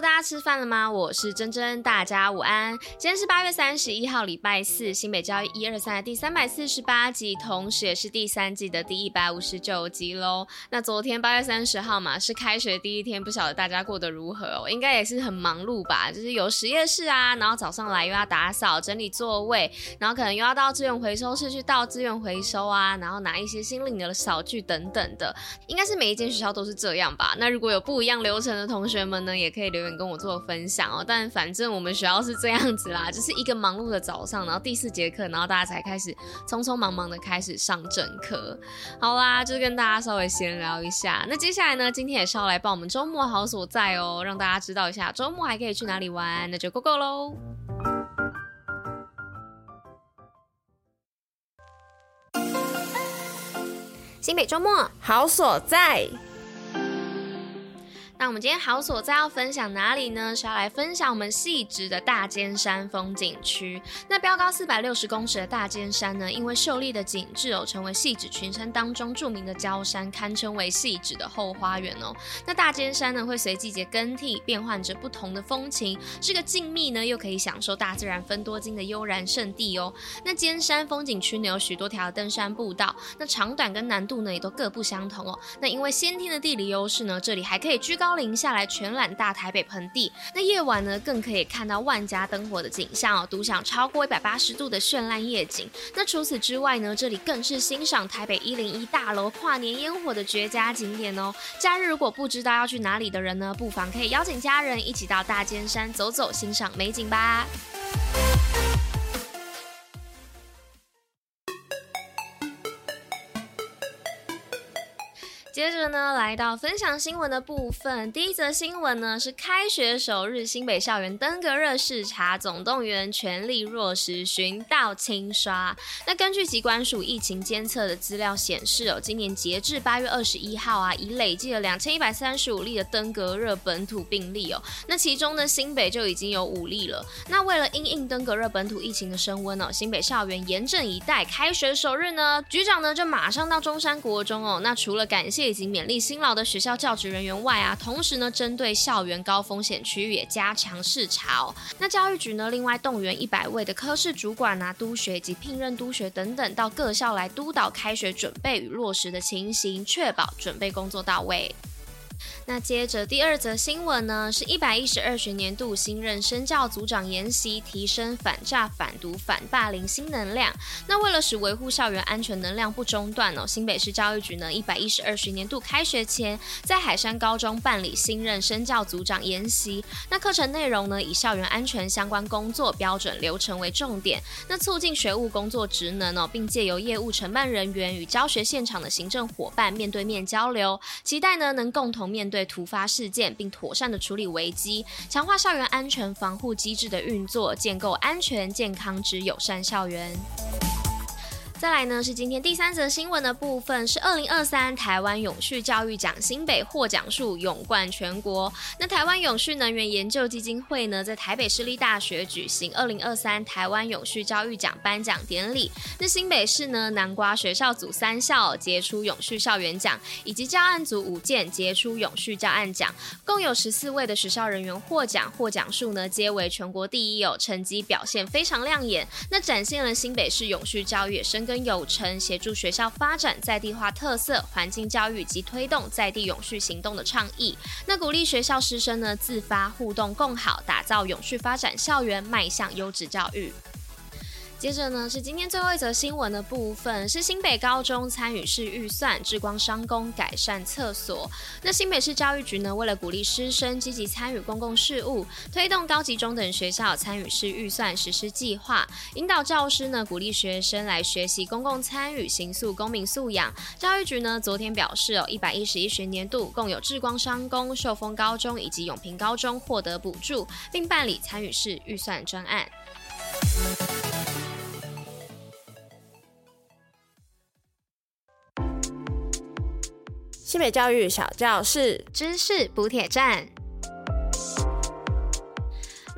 大家吃饭了吗？我是珍珍，大家午安。今天是八月三十一号，礼拜四，新北教育一二三的第三百四十八集，同时也是第三季的第一百五十九集喽。那昨天八月三十号嘛，是开学第一天，不晓得大家过得如何哦？应该也是很忙碌吧？就是有实验室啊，然后早上来又要打扫、整理座位，然后可能又要到资源回收室去倒资源回收啊，然后拿一些新领的扫具等等的。应该是每一间学校都是这样吧？那如果有不一样流程的同学们呢，也可以。留跟我做分享哦，但反正我们学校是这样子啦，就是一个忙碌的早上，然后第四节课，然后大家才开始匆匆忙忙的开始上正课。好啦，就跟大家稍微闲聊一下。那接下来呢，今天也是要来报我们周末好所在哦，让大家知道一下周末还可以去哪里玩，那就 Go Go 喽！新北周末好所在。那我们今天好所在要分享哪里呢？是要来分享我们细致的大尖山风景区。那标高四百六十公尺的大尖山呢，因为秀丽的景致哦，成为细致群山当中著名的郊山，堪称为细致的后花园哦。那大尖山呢，会随季节更替，变换着不同的风情，是个静谧呢，又可以享受大自然芬多精的悠然胜地哦。那尖山风景区呢，有许多条登山步道，那长短跟难度呢，也都各不相同哦。那因为先天的地理优势呢，这里还可以居高。高临下来全览大台北盆地，那夜晚呢，更可以看到万家灯火的景象哦，独享超过一百八十度的绚烂夜景。那除此之外呢，这里更是欣赏台北一零一大楼跨年烟火的绝佳景点哦。假日如果不知道要去哪里的人呢，不妨可以邀请家人一起到大尖山走走，欣赏美景吧。接着呢，来到分享新闻的部分。第一则新闻呢是开学首日，新北校园登革热视察总动员，全力落实巡倒清刷。那根据疾管署疫情监测的资料显示哦，今年截至八月二十一号啊，已累计了两千一百三十五例的登革热本土病例哦。那其中呢，新北就已经有五例了。那为了因应登革热本土疫情的升温哦，新北校园严阵以待，开学首日呢，局长呢就马上到中山国中哦。那除了感谢。以及勉励辛劳的学校教职人员外啊，同时呢，针对校园高风险区域也加强视察哦。那教育局呢，另外动员一百位的科室主管啊、督学以及聘任督学等等，到各校来督导开学准备与落实的情形，确保准备工作到位。那接着第二则新闻呢，是一百一十二学年度新任生教组长研习，提升反诈、反毒、反霸凌新能量。那为了使维护校园安全能量不中断哦，新北市教育局呢，一百一十二学年度开学前，在海山高中办理新任生教组长研习。那课程内容呢，以校园安全相关工作标准流程为重点，那促进学务工作职能哦，并借由业务承办人员与教学现场的行政伙伴面对面交流，期待呢能共同。面对对突发事件，并妥善的处理危机，强化校园安全防护机制的运作，建构安全、健康之友善校园。再来呢，是今天第三则新闻的部分，是二零二三台湾永续教育奖新北获奖数勇冠全国。那台湾永续能源研究基金会呢，在台北市立大学举行二零二三台湾永续教育奖颁奖典礼。那新北市呢，南瓜学校组三校杰出永续校园奖，以及教案组五件杰出永续教案奖，共有十四位的学校人员获奖，获奖数呢皆为全国第一哦，成绩表现非常亮眼。那展现了新北市永续教育也深跟有成，协助学校发展在地化特色环境教育及推动在地永续行动的倡议。那鼓励学校师生呢自发互动共好，打造永续发展校园，迈向优质教育。接着呢，是今天最后一则新闻的部分，是新北高中参与式预算志光商工改善厕所。那新北市教育局呢，为了鼓励师生积极参与公共事务，推动高级中等学校参与式预算实施计划，引导教师呢，鼓励学生来学习公共参与，行塑公民素养。教育局呢，昨天表示哦，一百一十一学年度共有志光商工、寿丰高中以及永平高中获得补助，并办理参与式预算专案。新北教育小教室知识补铁站。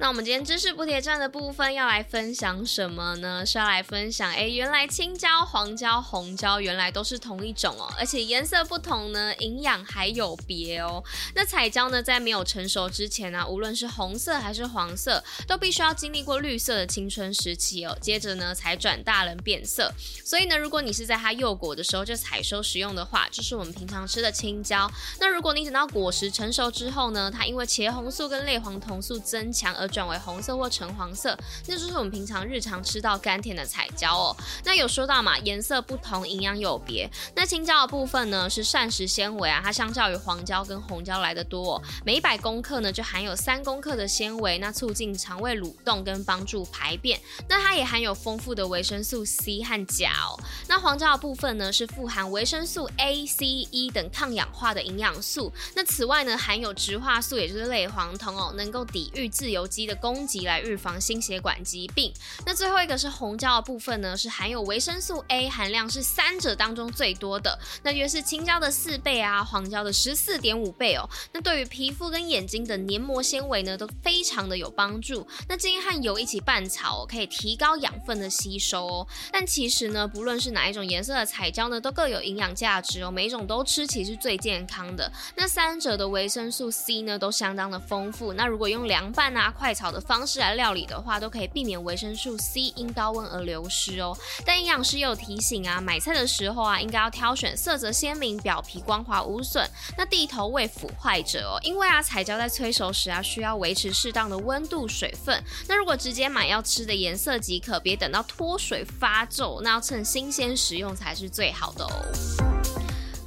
那我们今天知识补铁站的部分要来分享什么呢？是要来分享，哎，原来青椒、黄椒、红椒原来都是同一种哦，而且颜色不同呢，营养还有别哦。那彩椒呢，在没有成熟之前呢、无论是红色还是黄色，都必须要经历过绿色的青春时期哦，接着呢才转大人变色。所以呢，如果你是在它幼果的时候就采收食用的话，就是我们平常吃的青椒。那如果你等到果实成熟之后呢，它因为茄红素跟类黄酮素增强而转为红色或橙黄色，那就是我们平常日常吃到甘甜的彩椒哦。那有说到嘛，颜色不同，营养有别。那青椒的部分呢，是膳食纤维啊，它相较于黄椒跟红椒来得多哦，每一百公克呢就含有三公克的纤维，那促进肠胃蠕动跟帮助排便。那它也含有丰富的维生素 C 和钾哦。那黄椒的部分呢，是富含维生素 A、C、E 等抗氧化的营养素。那此外呢，含有植化素，也就是类黄酮哦，能够抵御自由基的攻击，来预防心血管疾病。那最后一个是红椒的部分呢，是含有维生素 A 含量是三者当中最多的，那约是青椒的四倍啊，黄椒的十四点五倍哦。那对于皮肤跟眼睛的黏膜纤维呢，都非常的有帮助。那建议和油一起拌炒，可以提高养分的吸收哦。但其实呢，不论是哪一种颜色的彩椒呢，都各有营养价值哦，每一种都吃其实最健康的。那三者的维生素 C 呢，都相当的丰富。那如果用凉拌啊、快炒的方式来料理的话，都可以避免维生素 C 因高温而流失哦。但营养师又有提醒啊，买菜的时候啊，应该要挑选色泽鲜明、表皮光滑无损、那地头未腐坏者哦。因为啊，彩椒在催熟时啊，需要维持适当的温度、水分。那如果直接买要吃的颜色即可，别等到脱水发皱，那要趁新鲜食用才是最好的哦。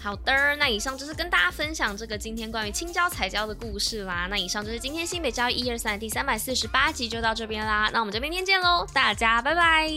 好的，那以上就是跟大家分享这个今天关于青椒彩椒的故事啦。那以上就是今天新北教育一二三第三百四十八集，就到这边啦。那我们就明天见喽，大家拜拜。